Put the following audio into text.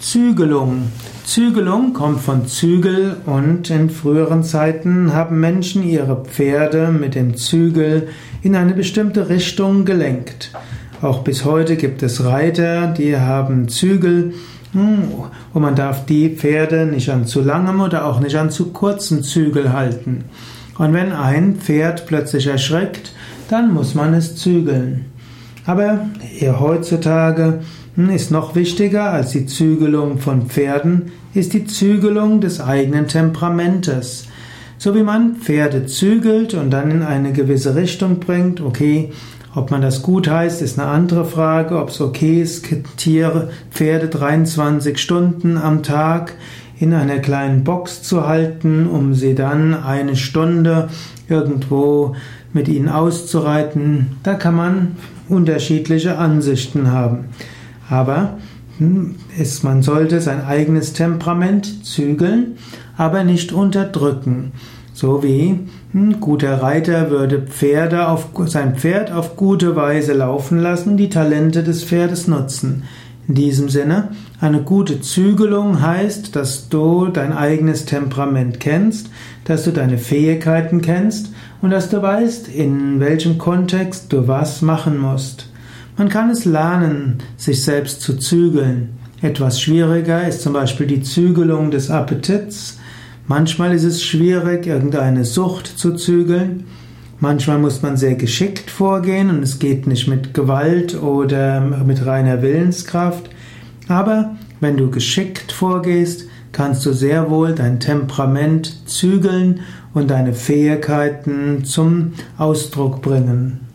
Zügelung. Zügelung kommt von Zügel und in früheren Zeiten haben Menschen ihre Pferde mit dem Zügel in eine bestimmte Richtung gelenkt. Auch bis heute gibt es Reiter, die haben Zügel hm, und man darf die Pferde nicht an zu langem oder auch nicht an zu kurzen Zügel halten. Und wenn ein Pferd plötzlich erschreckt, dann muss man es zügeln. Aber heutzutage hm, ist noch wichtiger als die Zügelung von Pferden, ist die Zügelung des eigenen Temperamentes. So wie man Pferde zügelt und dann in eine gewisse Richtung bringt, okay, ob man das gut heißt, ist eine andere Frage, ob es okay ist, Tiere, Pferde 23 Stunden am Tag in einer kleinen Box zu halten, um sie dann eine Stunde irgendwo mit ihnen auszureiten. Da kann man unterschiedliche Ansichten haben. Aber hm, es, man sollte sein eigenes Temperament zügeln, aber nicht unterdrücken. So wie ein hm, guter Reiter würde Pferde auf, sein Pferd auf gute Weise laufen lassen, die Talente des Pferdes nutzen. In diesem Sinne, eine gute Zügelung heißt, dass du dein eigenes Temperament kennst, dass du deine Fähigkeiten kennst und dass du weißt, in welchem Kontext du was machen musst. Man kann es lernen, sich selbst zu zügeln. Etwas schwieriger ist zum Beispiel die Zügelung des Appetits. Manchmal ist es schwierig, irgendeine Sucht zu zügeln. Manchmal muss man sehr geschickt vorgehen und es geht nicht mit Gewalt oder mit reiner Willenskraft. Aber wenn du geschickt vorgehst, kannst du sehr wohl dein Temperament zügeln und deine Fähigkeiten zum Ausdruck bringen.